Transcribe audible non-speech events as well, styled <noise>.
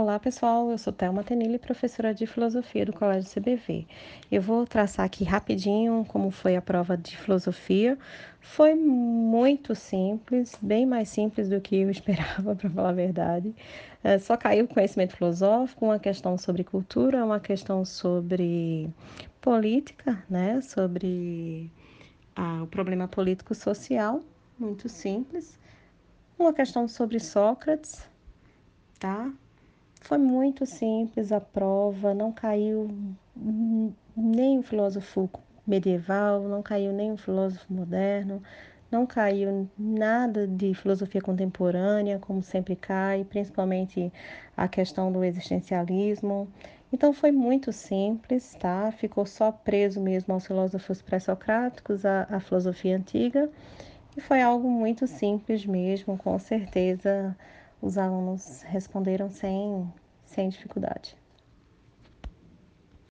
Olá, pessoal. Eu sou Thelma Tenille, professora de filosofia do Colégio CBV. Eu vou traçar aqui rapidinho como foi a prova de filosofia. Foi muito simples, bem mais simples do que eu <laughs> esperava, para falar a verdade. É, só caiu conhecimento filosófico, uma questão sobre cultura, uma questão sobre política, né? Sobre ah, o problema político-social, muito simples. Uma questão sobre Sócrates, tá? Foi muito simples a prova, não caiu nem o filósofo medieval, não caiu nem o filósofo moderno, não caiu nada de filosofia contemporânea, como sempre cai, principalmente a questão do existencialismo. Então foi muito simples, tá? Ficou só preso mesmo aos filósofos pré-socráticos, à, filosofia antiga, e foi algo muito simples mesmo, com certeza os alunos responderam sem, sem dificuldade.